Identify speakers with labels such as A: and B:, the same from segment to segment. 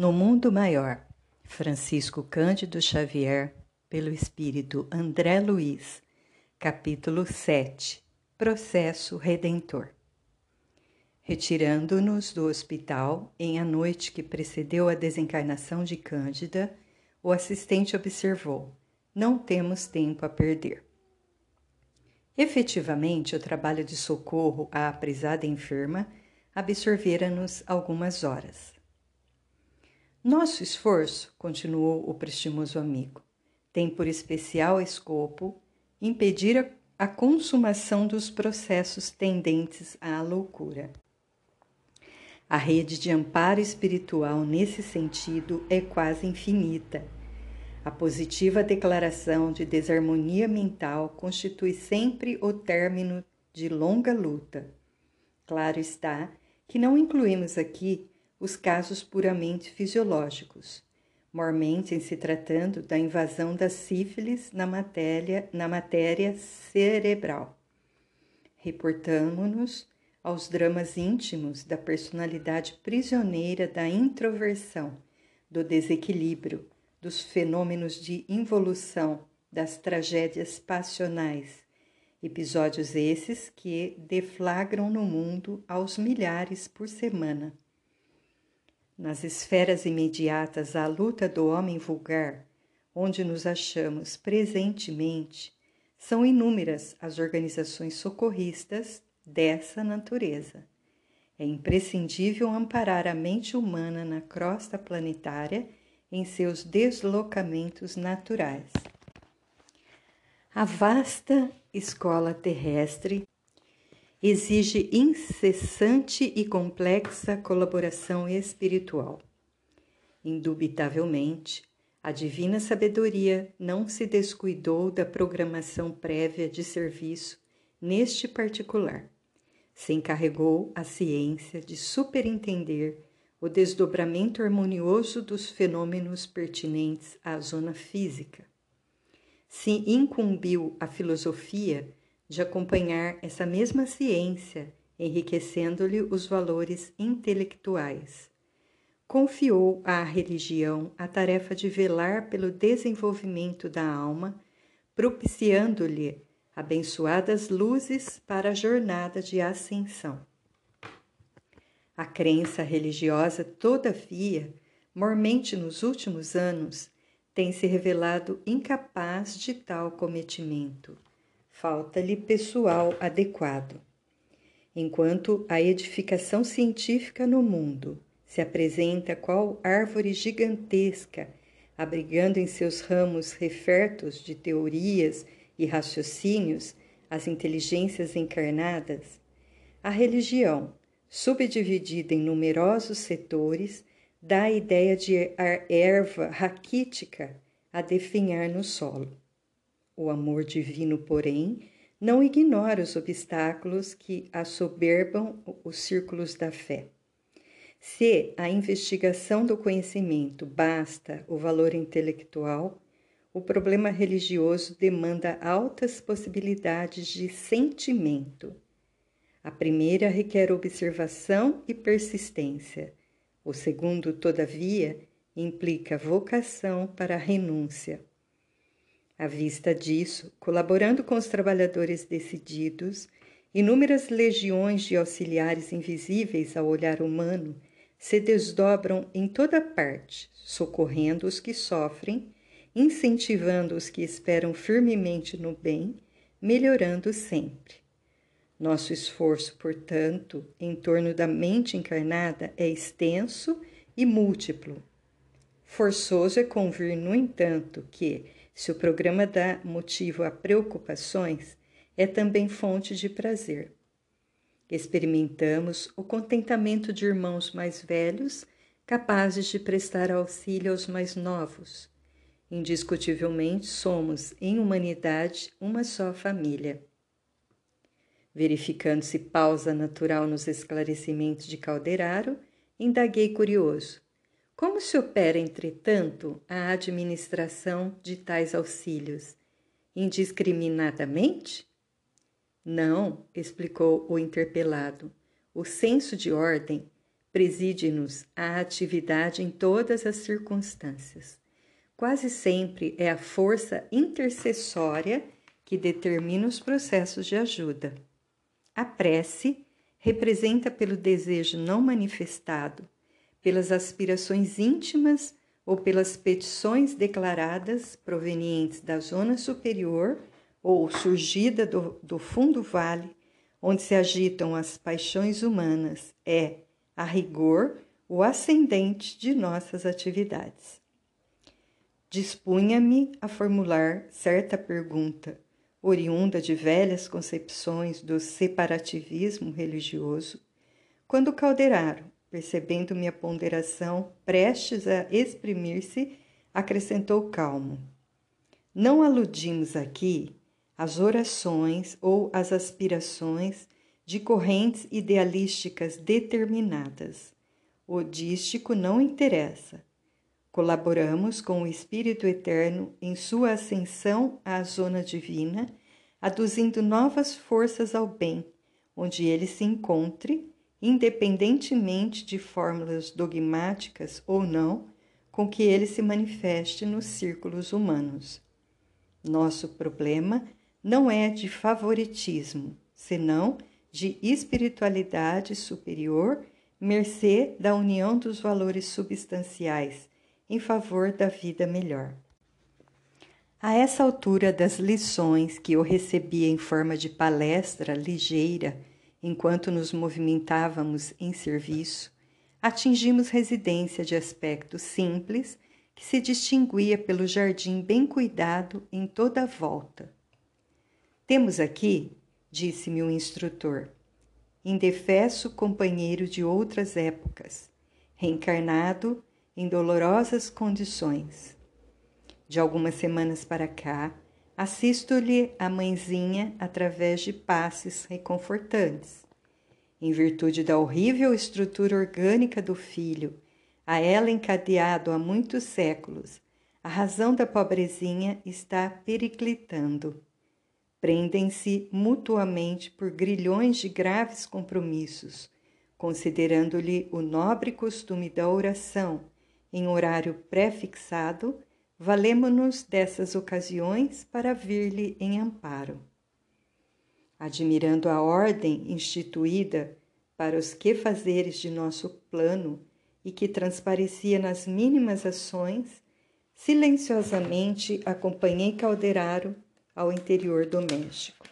A: No Mundo Maior, Francisco Cândido Xavier, pelo Espírito André Luiz, capítulo 7 Processo Redentor. Retirando-nos do hospital em a noite que precedeu a desencarnação de Cândida, o assistente observou: Não temos tempo a perder. Efetivamente, o trabalho de socorro à aprisada enferma absorvera-nos algumas horas. Nosso esforço, continuou o prestimoso amigo, tem por especial escopo impedir a, a consumação dos processos tendentes à loucura. A rede de amparo espiritual nesse sentido é quase infinita. A positiva declaração de desarmonia mental constitui sempre o término de longa luta. Claro está que não incluímos aqui os casos puramente fisiológicos, mormente em se tratando da invasão da sífilis na matéria, na matéria cerebral. Reportamo-nos aos dramas íntimos da personalidade prisioneira da introversão, do desequilíbrio, dos fenômenos de involução, das tragédias passionais, episódios esses que deflagram no mundo aos milhares por semana. Nas esferas imediatas à luta do homem vulgar, onde nos achamos presentemente, são inúmeras as organizações socorristas dessa natureza. É imprescindível amparar a mente humana na crosta planetária em seus deslocamentos naturais. A vasta escola terrestre exige incessante e complexa colaboração espiritual. Indubitavelmente, a divina sabedoria não se descuidou da programação prévia de serviço neste particular. Se encarregou a ciência de superintender o desdobramento harmonioso dos fenômenos pertinentes à zona física. Se incumbiu a filosofia de acompanhar essa mesma ciência, enriquecendo-lhe os valores intelectuais. Confiou à religião a tarefa de velar pelo desenvolvimento da alma, propiciando-lhe abençoadas luzes para a jornada de ascensão. A crença religiosa, todavia, mormente nos últimos anos, tem se revelado incapaz de tal cometimento falta-lhe pessoal adequado. Enquanto a edificação científica no mundo se apresenta qual árvore gigantesca, abrigando em seus ramos refertos de teorias e raciocínios as inteligências encarnadas, a religião, subdividida em numerosos setores, dá a ideia de erva raquítica a definhar no solo. O amor divino, porém, não ignora os obstáculos que assoberbam os círculos da fé. Se a investigação do conhecimento basta o valor intelectual, o problema religioso demanda altas possibilidades de sentimento. A primeira requer observação e persistência. O segundo, todavia, implica vocação para a renúncia. À vista disso, colaborando com os trabalhadores decididos, inúmeras legiões de auxiliares invisíveis ao olhar humano se desdobram em toda parte, socorrendo os que sofrem, incentivando os que esperam firmemente no bem, melhorando sempre. Nosso esforço, portanto, em torno da mente encarnada é extenso e múltiplo. Forçoso é convir, no entanto, que, se o programa dá motivo a preocupações, é também fonte de prazer. Experimentamos o contentamento de irmãos mais velhos capazes de prestar auxílio aos mais novos. Indiscutivelmente somos, em humanidade, uma só família. Verificando-se pausa natural nos esclarecimentos de Calderaro, indaguei curioso. Como se opera, entretanto, a administração de tais auxílios? Indiscriminadamente? Não, explicou o interpelado. O senso de ordem preside-nos a atividade em todas as circunstâncias. Quase sempre é a força intercessória que determina os processos de ajuda. A prece representa pelo desejo não manifestado, pelas aspirações íntimas ou pelas petições declaradas provenientes da zona superior ou surgida do, do fundo vale, onde se agitam as paixões humanas, é, a rigor, o ascendente de nossas atividades. Dispunha-me a formular certa pergunta, oriunda de velhas concepções do separativismo religioso, quando Calderaro, percebendo minha ponderação prestes a exprimir-se, acrescentou calmo: Não aludimos aqui às orações ou às aspirações de correntes idealísticas determinadas. O dístico não interessa. Colaboramos com o Espírito Eterno em sua ascensão à zona divina, aduzindo novas forças ao bem, onde ele se encontre independentemente de fórmulas dogmáticas ou não, com que ele se manifeste nos círculos humanos. Nosso problema não é de favoritismo, senão de espiritualidade superior, mercê da união dos valores substanciais em favor da vida melhor. A essa altura das lições que eu recebia em forma de palestra ligeira enquanto nos movimentávamos em serviço, atingimos residência de aspecto simples que se distinguia pelo jardim bem cuidado em toda a volta. Temos aqui, disse-me o instrutor, indefesso companheiro de outras épocas, reencarnado em dolorosas condições. De algumas semanas para cá, Assisto-lhe a mãezinha através de passes reconfortantes. Em virtude da horrível estrutura orgânica do filho, a ela encadeado há muitos séculos, a razão da pobrezinha está periclitando. Prendem-se mutuamente por grilhões de graves compromissos, considerando-lhe o nobre costume da oração em horário pré-fixado valemo-nos dessas ocasiões para vir-lhe em amparo. Admirando a ordem instituída para os quefazeres de nosso plano e que transparecia nas mínimas ações, silenciosamente acompanhei Calderaro ao interior doméstico.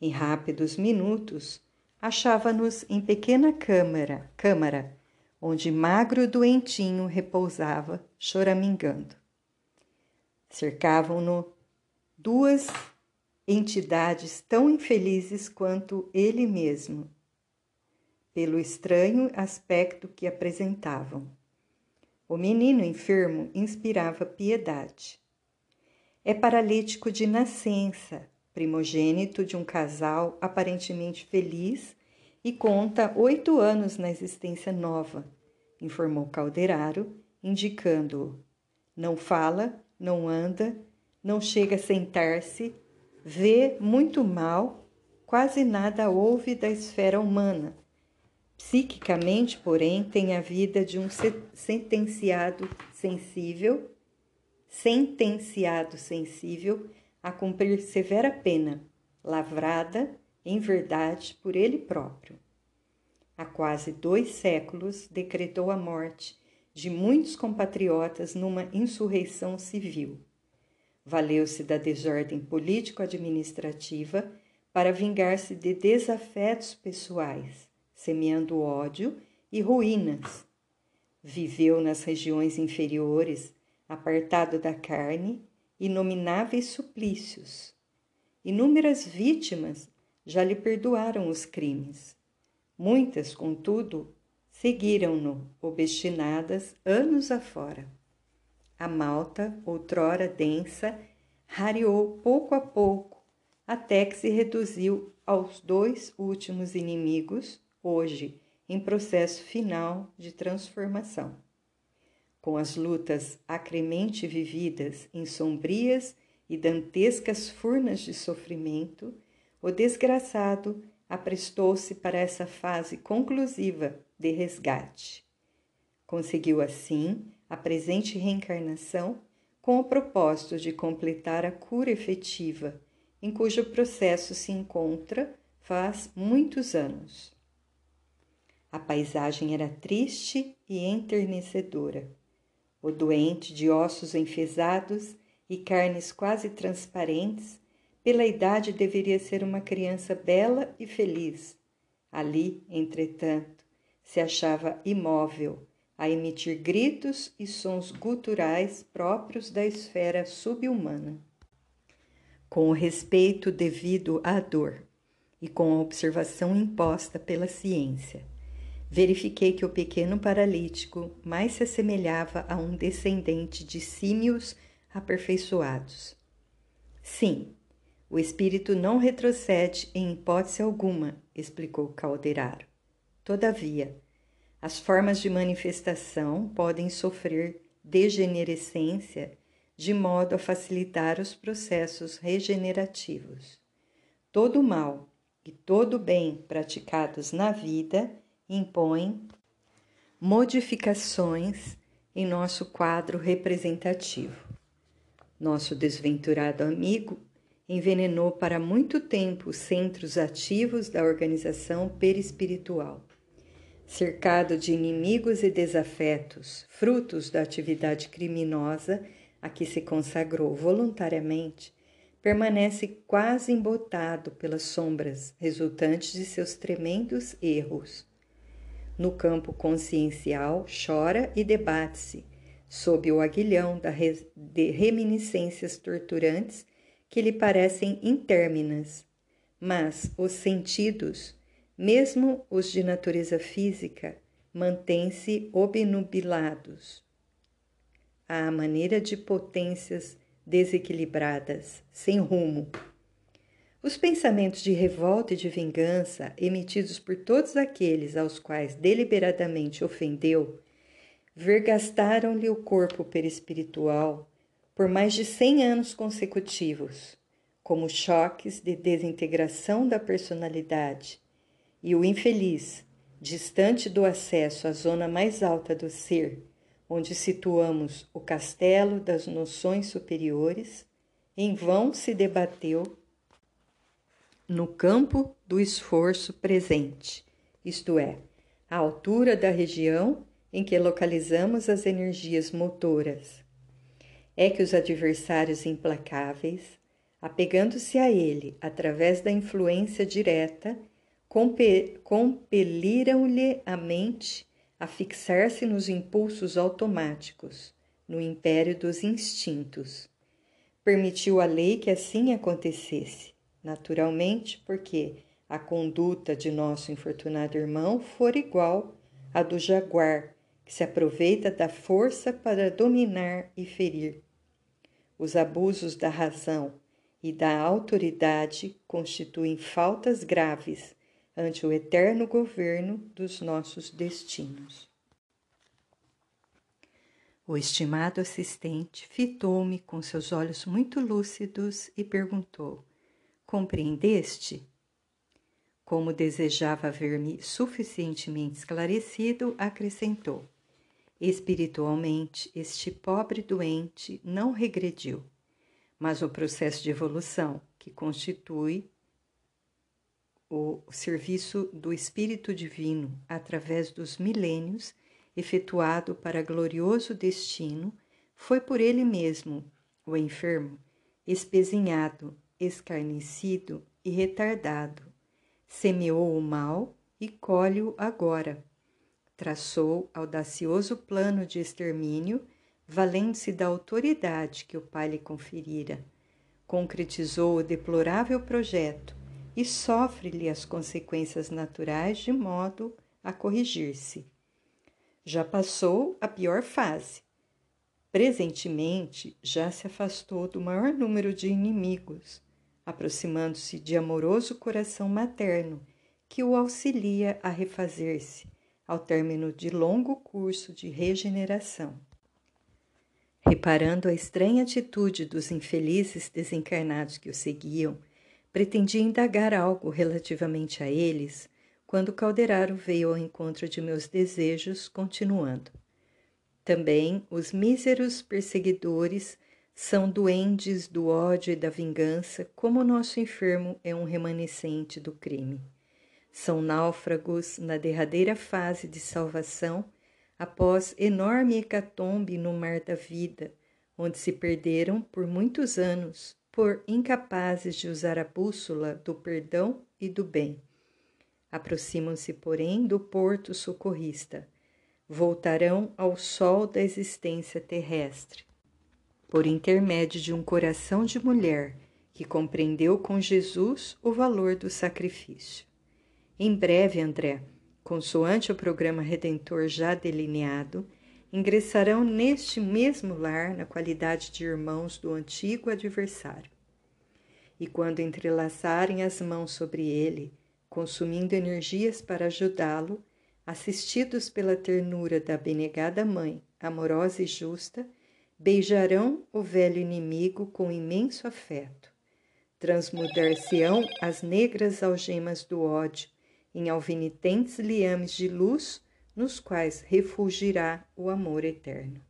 A: Em rápidos minutos, achava-nos em pequena câmara, câmara, onde magro doentinho repousava, choramingando. Cercavam-no duas entidades tão infelizes quanto ele mesmo, pelo estranho aspecto que apresentavam. O menino enfermo inspirava piedade. É paralítico de nascença, primogênito de um casal aparentemente feliz e conta oito anos na existência nova, informou Calderaro, indicando-o. Não fala, não anda, não chega a sentar-se, vê muito mal, quase nada ouve da esfera humana. Psiquicamente, porém, tem a vida de um sentenciado sensível, sentenciado sensível a cumprir severa pena, lavrada, em verdade, por ele próprio. Há quase dois séculos decretou a morte de muitos compatriotas numa insurreição civil. Valeu-se da desordem político-administrativa para vingar-se de desafetos pessoais, semeando ódio e ruínas. Viveu nas regiões inferiores, apartado da carne, inomináveis suplícios. Inúmeras vítimas já lhe perdoaram os crimes. Muitas, contudo, seguiram-no, obstinadas anos afora. A malta, outrora densa, rareou pouco a pouco, até que se reduziu aos dois últimos inimigos, hoje em processo final de transformação. Com as lutas acremente vividas em sombrias e dantescas furnas de sofrimento, o desgraçado aprestou-se para essa fase conclusiva de resgate. Conseguiu, assim, a presente reencarnação com o propósito de completar a cura efetiva, em cujo processo se encontra faz muitos anos. A paisagem era triste e enternecedora. O doente, de ossos enfesados e carnes quase transparentes, pela idade deveria ser uma criança bela e feliz. Ali, entretanto, se achava imóvel, a emitir gritos e sons guturais próprios da esfera subhumana. Com o respeito devido à dor e com a observação imposta pela ciência, verifiquei que o pequeno paralítico mais se assemelhava a um descendente de símios aperfeiçoados. Sim, o espírito não retrocede em hipótese alguma, explicou Calderaro. Todavia, as formas de manifestação podem sofrer degenerescência de modo a facilitar os processos regenerativos. Todo mal e todo bem praticados na vida impõem modificações em nosso quadro representativo. Nosso desventurado amigo envenenou para muito tempo os centros ativos da organização perispiritual cercado de inimigos e desafetos, frutos da atividade criminosa a que se consagrou voluntariamente, permanece quase embotado pelas sombras resultantes de seus tremendos erros. No campo consciencial, chora e debate-se, sob o aguilhão de reminiscências torturantes que lhe parecem interminas, mas os sentidos, mesmo os de natureza física mantêm-se obnubilados. À maneira de potências desequilibradas, sem rumo. Os pensamentos de revolta e de vingança emitidos por todos aqueles aos quais deliberadamente ofendeu vergastaram-lhe o corpo perispiritual por mais de cem anos consecutivos, como choques de desintegração da personalidade e o infeliz, distante do acesso à zona mais alta do ser, onde situamos o castelo das noções superiores, em vão se debateu no campo do esforço presente, isto é, à altura da região em que localizamos as energias motoras. É que os adversários implacáveis, apegando-se a ele através da influência direta, compeliram-lhe a mente a fixar-se nos impulsos automáticos, no império dos instintos. Permitiu a lei que assim acontecesse, naturalmente, porque a conduta de nosso infortunado irmão for igual à do jaguar, que se aproveita da força para dominar e ferir. Os abusos da razão e da autoridade constituem faltas graves ante o eterno governo dos nossos destinos. O estimado assistente fitou-me com seus olhos muito lúcidos e perguntou: Compreendeste? Como desejava ver-me suficientemente esclarecido, acrescentou: Espiritualmente, este pobre doente não regrediu, mas o processo de evolução, que constitui o serviço do Espírito Divino através dos milênios, efetuado para glorioso destino, foi por ele mesmo, o enfermo, espezinhado, escarnecido e retardado. Semeou o mal e colhe-o agora. Traçou audacioso plano de extermínio, valendo-se da autoridade que o pai lhe conferira. Concretizou o deplorável projeto, e sofre-lhe as consequências naturais de modo a corrigir-se. Já passou a pior fase. Presentemente já se afastou do maior número de inimigos, aproximando-se de amoroso coração materno que o auxilia a refazer-se ao término de longo curso de regeneração. Reparando a estranha atitude dos infelizes desencarnados que o seguiam, pretendia indagar algo relativamente a eles, quando Calderaro veio ao encontro de meus desejos, continuando. Também os míseros perseguidores são duendes do ódio e da vingança, como o nosso enfermo é um remanescente do crime. São náufragos na derradeira fase de salvação, após enorme hecatombe no mar da vida, onde se perderam por muitos anos, por incapazes de usar a bússola do perdão e do bem. Aproximam-se, porém, do porto socorrista. Voltarão ao sol da existência terrestre. Por intermédio de um coração de mulher que compreendeu com Jesus o valor do sacrifício. Em breve, André, consoante o programa redentor já delineado, ingressarão neste mesmo lar na qualidade de irmãos do antigo adversário. E quando entrelaçarem as mãos sobre ele, consumindo energias para ajudá-lo, assistidos pela ternura da benegada mãe, amorosa e justa, beijarão o velho inimigo com imenso afeto. Transmudar-se-ão as negras algemas do ódio em alvinitentes liames de luz nos quais refulgirá o amor eterno.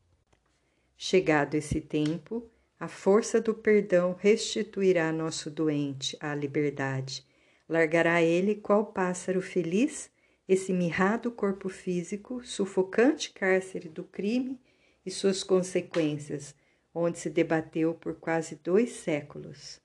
A: Chegado esse tempo, a força do perdão restituirá nosso doente à liberdade Largará ele, qual pássaro feliz, esse mirrado corpo físico, sufocante cárcere do crime e suas consequências, onde se debateu por quase dois séculos.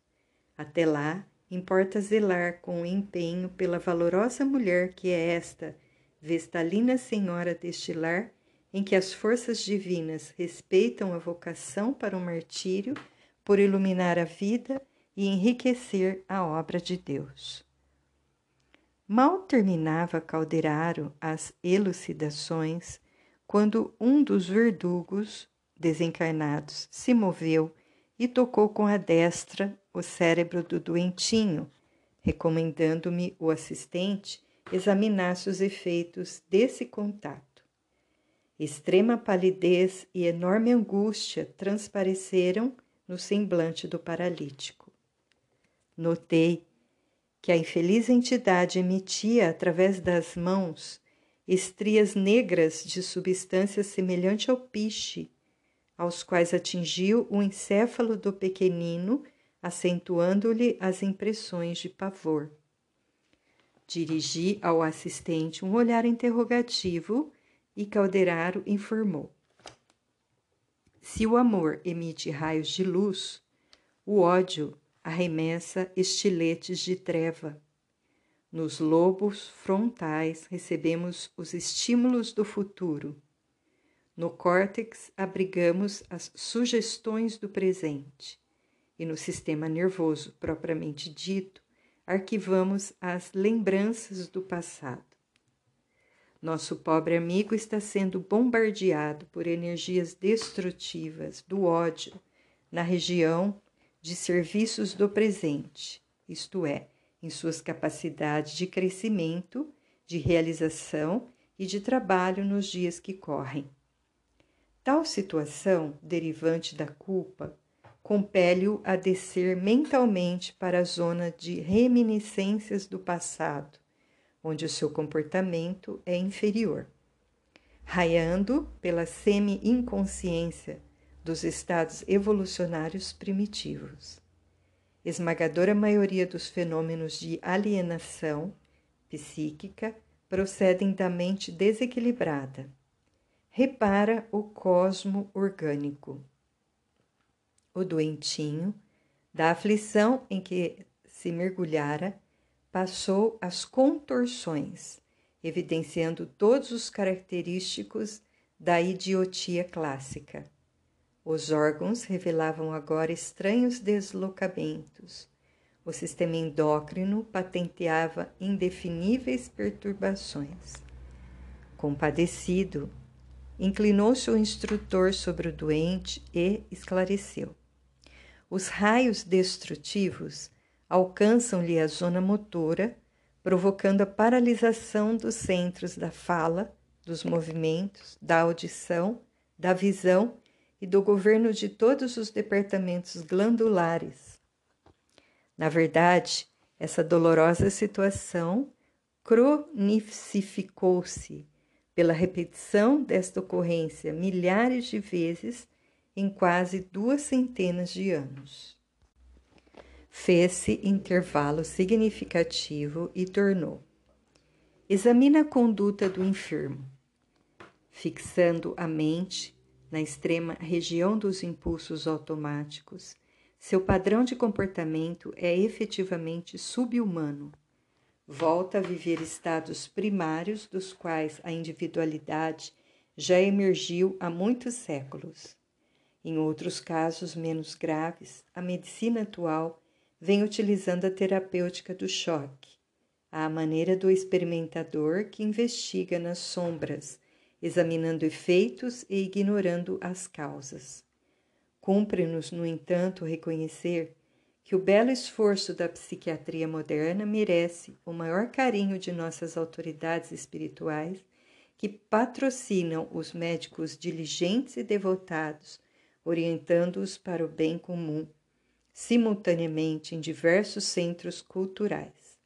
A: Até lá, importa zelar com empenho pela valorosa mulher que é esta, vestalina senhora deste lar, em que as forças divinas respeitam a vocação para o martírio por iluminar a vida e enriquecer a obra de Deus. Mal terminava Calderaro as elucidações quando um dos verdugos desencarnados se moveu e tocou com a destra o cérebro do doentinho, recomendando-me o assistente examinasse os efeitos desse contato. Extrema palidez e enorme angústia transpareceram no semblante do paralítico. Notei que a infeliz entidade emitia através das mãos estrias negras de substância semelhante ao piche, aos quais atingiu o encéfalo do pequenino, acentuando-lhe as impressões de pavor. Dirigi ao assistente um olhar interrogativo e Calderaro informou. Se o amor emite raios de luz, o ódio arremessa estiletes de treva. Nos lobos frontais recebemos os estímulos do futuro. No córtex abrigamos as sugestões do presente. E no sistema nervoso propriamente dito, arquivamos as lembranças do passado. Nosso pobre amigo está sendo bombardeado por energias destrutivas do ódio na região de serviços do presente, isto é, em suas capacidades de crescimento, de realização e de trabalho nos dias que correm. Tal situação, derivante da culpa, compele-o a descer mentalmente para a zona de reminiscências do passado, onde o seu comportamento é inferior. Raiando pela semi-inconsciência dos estados evolucionários primitivos. Esmagadora maioria dos fenômenos de alienação psíquica procedem da mente desequilibrada. Repara o cosmo orgânico. O doentinho, da aflição em que se mergulhara, passou as contorções, evidenciando todos os característicos da idiotia clássica. Os órgãos revelavam agora estranhos deslocamentos. O sistema endócrino patenteava indefiníveis perturbações. Compadecido, inclinou-se o instrutor sobre o doente e esclareceu. Os raios destrutivos alcançam-lhe a zona motora, provocando a paralisação dos centros da fala, dos movimentos, da audição, da visão e do governo de todos os departamentos glandulares. Na verdade, essa dolorosa situação cronifificou-se pela repetição desta ocorrência milhares de vezes em quase duas centenas de anos. Fez-se intervalo significativo e tornou. Examina a conduta do enfermo, fixando a mente na extrema região dos impulsos automáticos. Seu padrão de comportamento é efetivamente subhumano. Volta a viver estados primários dos quais a individualidade já emergiu há muitos séculos. Em outros casos menos graves, a medicina atual vem utilizando a terapêutica do choque, à maneira do experimentador que investiga nas sombras, examinando efeitos e ignorando as causas. Cumpre-nos, no entanto, reconhecer que o belo esforço da psiquiatria moderna merece o maior carinho de nossas autoridades espirituais que patrocinam os médicos diligentes e devotados orientando-os para o bem comum, simultaneamente em diversos centros culturais.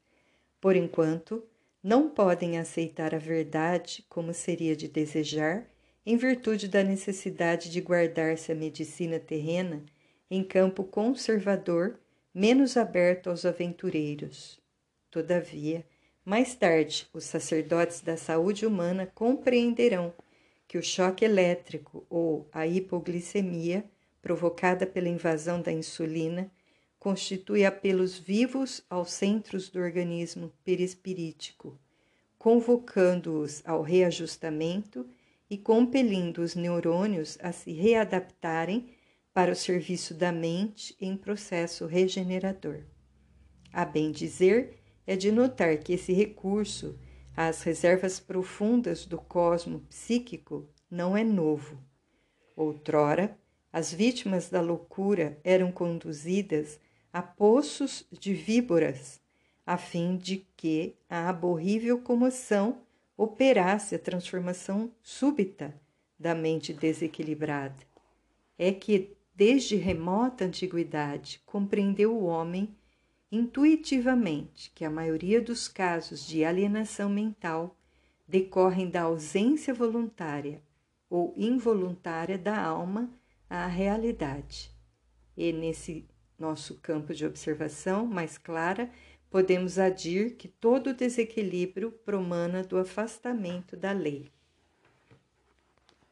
A: Por enquanto, não podem aceitar a verdade como seria de desejar, em virtude da necessidade de guardar-se a medicina terrena em campo conservador, menos aberto aos aventureiros. Todavia, mais tarde, os sacerdotes da saúde humana compreenderão que o choque elétrico ou a hipoglicemia, provocada pela invasão da insulina, constitui apelos vivos aos centros do organismo perispirítico, convocando-os ao reajustamento e compelindo os neurônios a se readaptarem para o serviço da mente em processo regenerador. A bem dizer, é de notar que esse recurso às reservas profundas do cosmo psíquico não é novo. Outrora, as vítimas da loucura eram conduzidas a poços de víboras, a fim de que a aborrível comoção operasse a transformação súbita da mente desequilibrada. É que, desde remota antiguidade, compreendeu o homem intuitivamente que a maioria dos casos de alienação mental decorrem da ausência voluntária ou involuntária da alma à realidade. E nesse nosso campo de observação mais clara, podemos adir que todo desequilíbrio promana do afastamento da lei.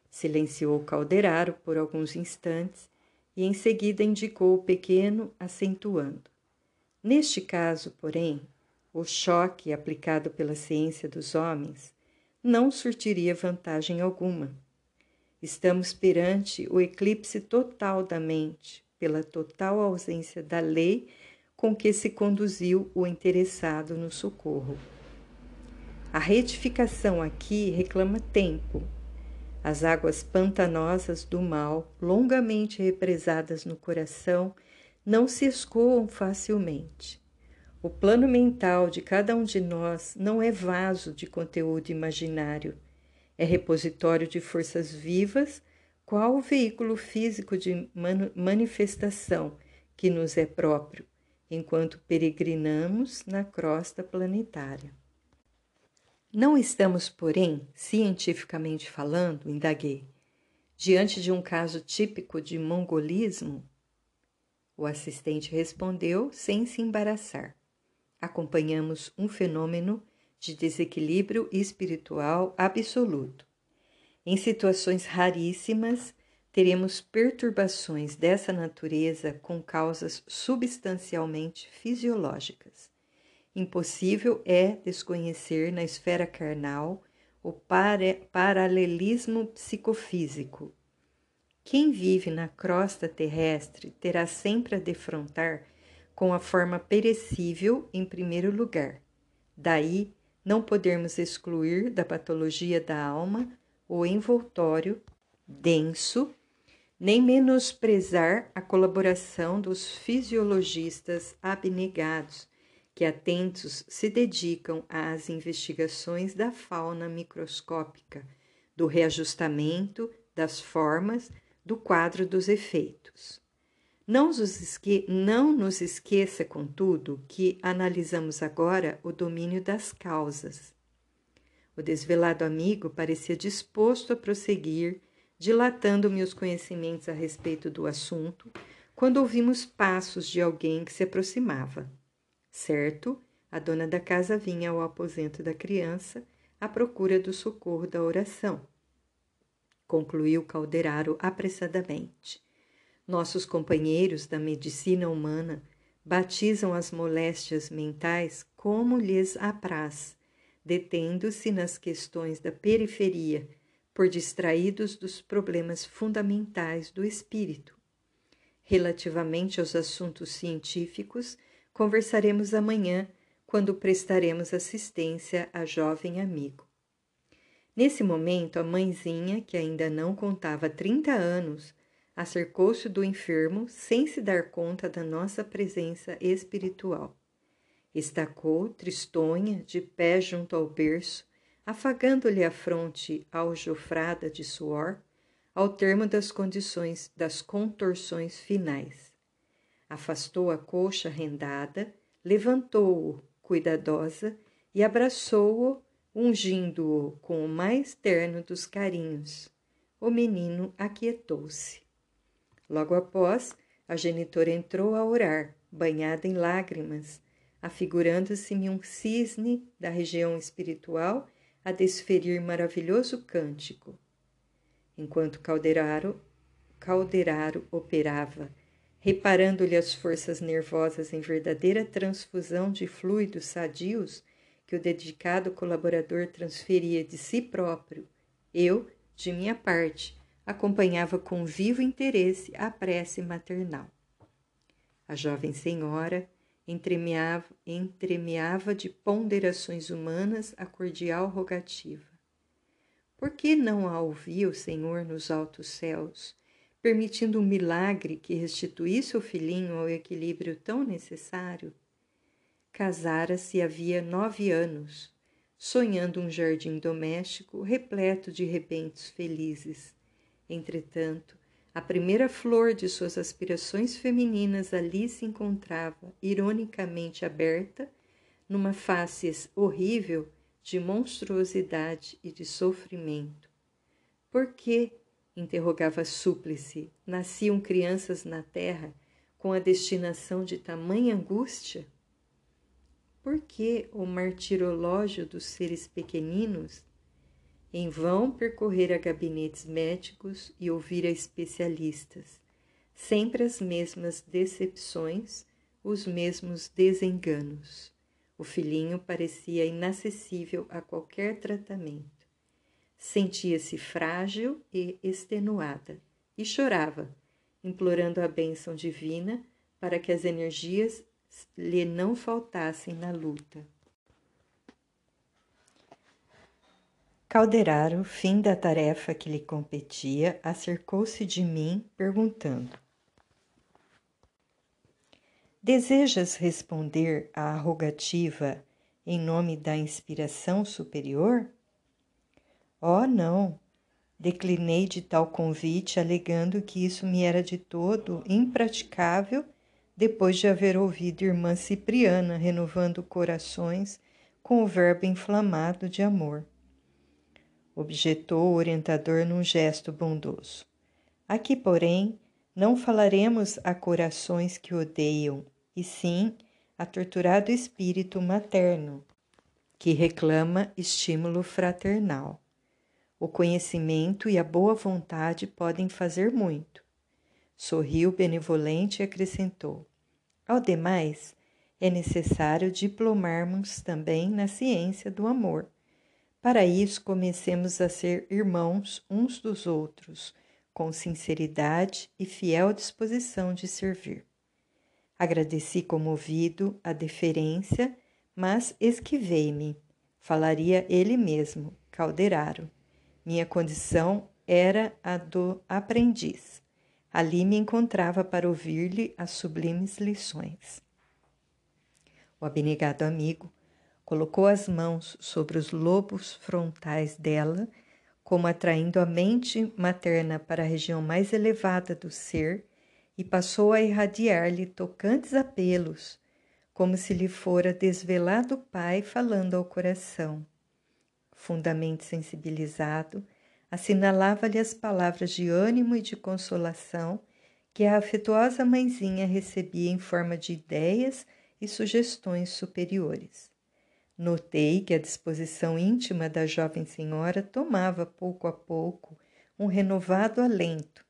A: Silenciou Calderaro por alguns instantes e em seguida indicou o pequeno, acentuando. Neste caso, porém, o choque aplicado pela ciência dos homens não surtiria vantagem alguma. Estamos perante o eclipse total da mente, pela total ausência da lei com que se conduziu o interessado no socorro. A retificação aqui reclama tempo. As águas pantanosas do mal, longamente represadas no coração, não se escoam facilmente. O plano mental de cada um de nós não é vaso de conteúdo imaginário, é repositório de forças vivas, qual o veículo físico de manifestação que nos é próprio, enquanto peregrinamos na crosta planetária. Não estamos, porém, cientificamente falando, indaguei, diante de um caso típico de mongolismo o assistente respondeu sem se embaraçar. Acompanhamos um fenômeno de desequilíbrio espiritual absoluto. Em situações raríssimas, teremos perturbações dessa natureza com causas substancialmente fisiológicas. Impossível é desconhecer na esfera carnal o paralelismo psicofísico quem vive na crosta terrestre terá sempre a defrontar com a forma perecível em primeiro lugar. Daí não podermos excluir da patologia da alma o envoltório denso, nem menosprezar a colaboração dos fisiologistas abnegados que atentos se dedicam às investigações da fauna microscópica, do reajustamento das formas do quadro dos efeitos. Não nos, esque... não nos esqueça, contudo, que analisamos agora o domínio das causas. O desvelado amigo parecia disposto a prosseguir, dilatando-me os conhecimentos a respeito do assunto, quando ouvimos passos de alguém que se aproximava. Certo, a dona da casa vinha ao aposento da criança à procura do socorro da oração. Concluiu Calderaro apressadamente. Nossos companheiros da medicina humana batizam as moléstias mentais como lhes apraz, detendo-se nas questões da periferia, por distraídos dos problemas fundamentais do espírito. Relativamente aos assuntos científicos, conversaremos amanhã quando prestaremos assistência a jovem amigo. Nesse momento, a mãezinha, que ainda não contava 30 anos, acercou-se do enfermo sem se dar conta da nossa presença espiritual. Estacou, tristonha, de pé junto ao berço, afagando-lhe a fronte aljofrada de suor, ao termo das condições das contorções finais. Afastou a coxa rendada, levantou-o cuidadosa e abraçou-o, ungindo-o com o mais terno dos carinhos. O menino aquietou-se. Logo após, a genitora entrou a orar, banhada em lágrimas, afigurando-se-me um cisne da região espiritual a desferir maravilhoso cântico. Enquanto Calderaro, Calderaro operava reparando-lhe as forças nervosas em verdadeira transfusão de fluidos sadios que o dedicado colaborador transferia de si próprio, eu, de minha parte, acompanhava com vivo interesse a prece maternal. A jovem senhora entremeava, entremeava de ponderações humanas a cordial rogativa. Por que não a ouvia o Senhor nos altos céus? permitindo um milagre que restituísse o filhinho ao equilíbrio tão necessário, casara-se havia nove anos, sonhando um jardim doméstico repleto de rebentos felizes. Entretanto, a primeira flor de suas aspirações femininas ali se encontrava, ironicamente aberta, numa face horrível de monstruosidade e de sofrimento. Por que interrogava Súplice. Nasciam crianças na terra com a destinação de tamanha angústia? Por que o martirológio dos seres pequeninos? Em vão percorrer a gabinetes médicos e ouvir a especialistas. Sempre as mesmas decepções, os mesmos desenganos. O filhinho parecia inacessível a qualquer tratamento. Sentia-se frágil e extenuada e chorava, implorando a bênção divina para que as energias lhe não faltassem na luta. Calderaro, fim da tarefa que lhe competia, acercou-se de mim, perguntando: Desejas responder à rogativa em nome da inspiração superior? Oh, não! Declinei de tal convite, alegando que isso me era de todo impraticável depois de haver ouvido irmã Cipriana renovando corações com o verbo inflamado de amor. Objetou o orientador num gesto bondoso. Aqui, porém, não falaremos a corações que odeiam, e sim a torturado espírito materno, que reclama estímulo fraternal. O conhecimento e a boa vontade podem fazer muito. Sorriu benevolente e acrescentou: Ao demais, é necessário diplomarmos também na ciência do amor. Para isso, comecemos a ser irmãos uns dos outros, com sinceridade e fiel disposição de servir. Agradeci comovido a deferência, mas esquivei-me. Falaria ele mesmo, Calderaro. Minha condição era a do aprendiz. Ali me encontrava para ouvir-lhe as sublimes lições. O abnegado amigo colocou as mãos sobre os lobos frontais dela, como atraindo a mente materna para a região mais elevada do ser, e passou a irradiar-lhe tocantes apelos, como se lhe fora desvelado o Pai falando ao coração. Fundamente sensibilizado, assinalava-lhe as palavras de ânimo e de consolação que a afetuosa mãezinha recebia em forma de ideias e sugestões superiores. Notei que a disposição íntima da jovem senhora tomava pouco a pouco um renovado alento.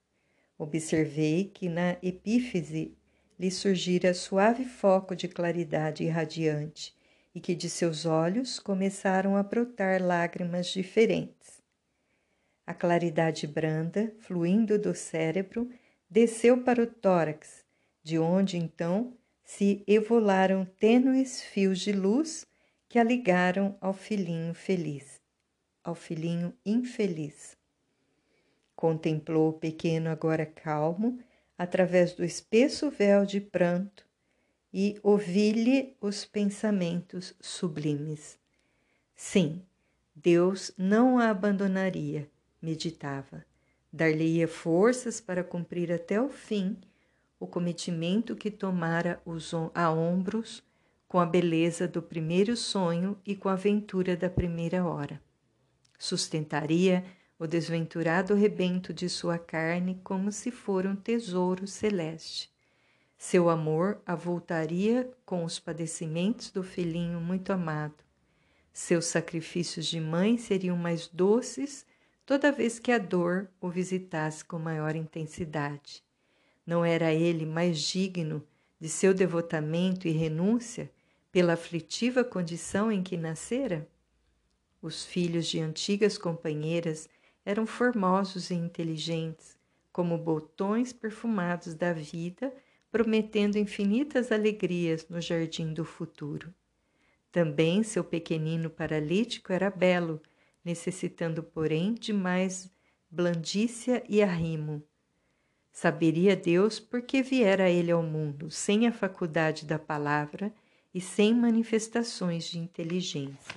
A: Observei que na epífise lhe surgira suave foco de claridade irradiante e que de seus olhos começaram a brotar lágrimas diferentes. A claridade branda, fluindo do cérebro, desceu para o tórax, de onde então se evolaram tênues fios de luz que a ligaram ao filhinho feliz, ao filhinho infeliz. Contemplou o pequeno agora calmo, através do espesso véu de pranto, e ouvi-lhe os pensamentos sublimes. Sim, Deus não a abandonaria, meditava. Dar-lhe-ia forças para cumprir até o fim o cometimento que tomara a ombros com a beleza do primeiro sonho e com a aventura da primeira hora. Sustentaria o desventurado rebento de sua carne como se fora um tesouro celeste. Seu amor avultaria com os padecimentos do filhinho muito amado. Seus sacrifícios de mãe seriam mais doces toda vez que a dor o visitasse com maior intensidade. Não era ele mais digno de seu devotamento e renúncia pela aflitiva condição em que nascera? Os filhos de antigas companheiras eram formosos e inteligentes, como botões perfumados da vida, prometendo infinitas alegrias no jardim do futuro. Também seu pequenino paralítico era belo, necessitando, porém, de mais blandícia e arrimo. Saberia Deus por que viera ele ao mundo sem a faculdade da palavra e sem manifestações de inteligência.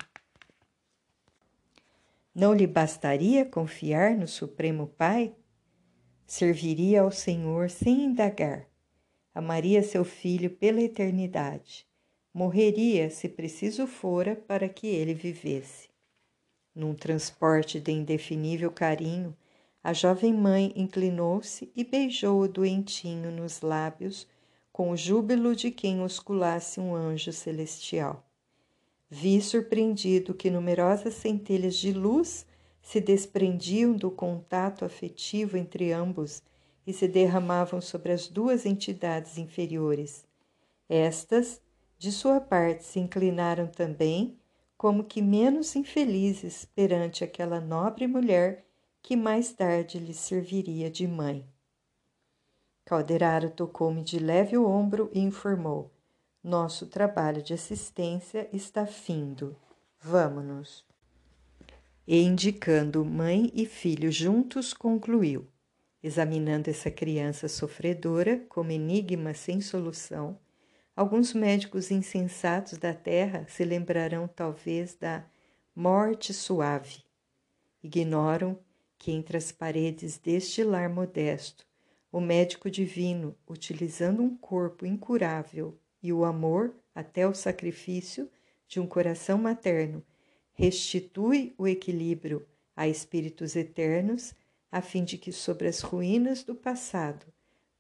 A: Não lhe bastaria confiar no Supremo Pai? Serviria ao Senhor sem indagar. Amaria seu filho pela eternidade. Morreria, se preciso fora, para que ele vivesse. Num transporte de indefinível carinho, a jovem mãe inclinou-se e beijou o doentinho nos lábios com o júbilo de quem osculasse um anjo celestial. Vi surpreendido que numerosas centelhas de luz se desprendiam do contato afetivo entre ambos e se derramavam sobre as duas entidades inferiores. Estas, de sua parte, se inclinaram também, como que menos infelizes perante aquela nobre mulher que mais tarde lhe serviria de mãe. Calderaro tocou-me de leve o ombro e informou: nosso trabalho de assistência está findo. Vamos-nos. E indicando mãe e filho juntos, concluiu: examinando essa criança sofredora como enigma sem solução, alguns médicos insensatos da terra se lembrarão talvez da morte suave. Ignoram que entre as paredes deste lar modesto, o médico divino, utilizando um corpo incurável e o amor até o sacrifício de um coração materno restitui o equilíbrio a espíritos eternos, a fim de que sobre as ruínas do passado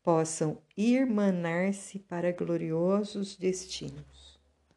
A: possam irmanar-se para gloriosos destinos.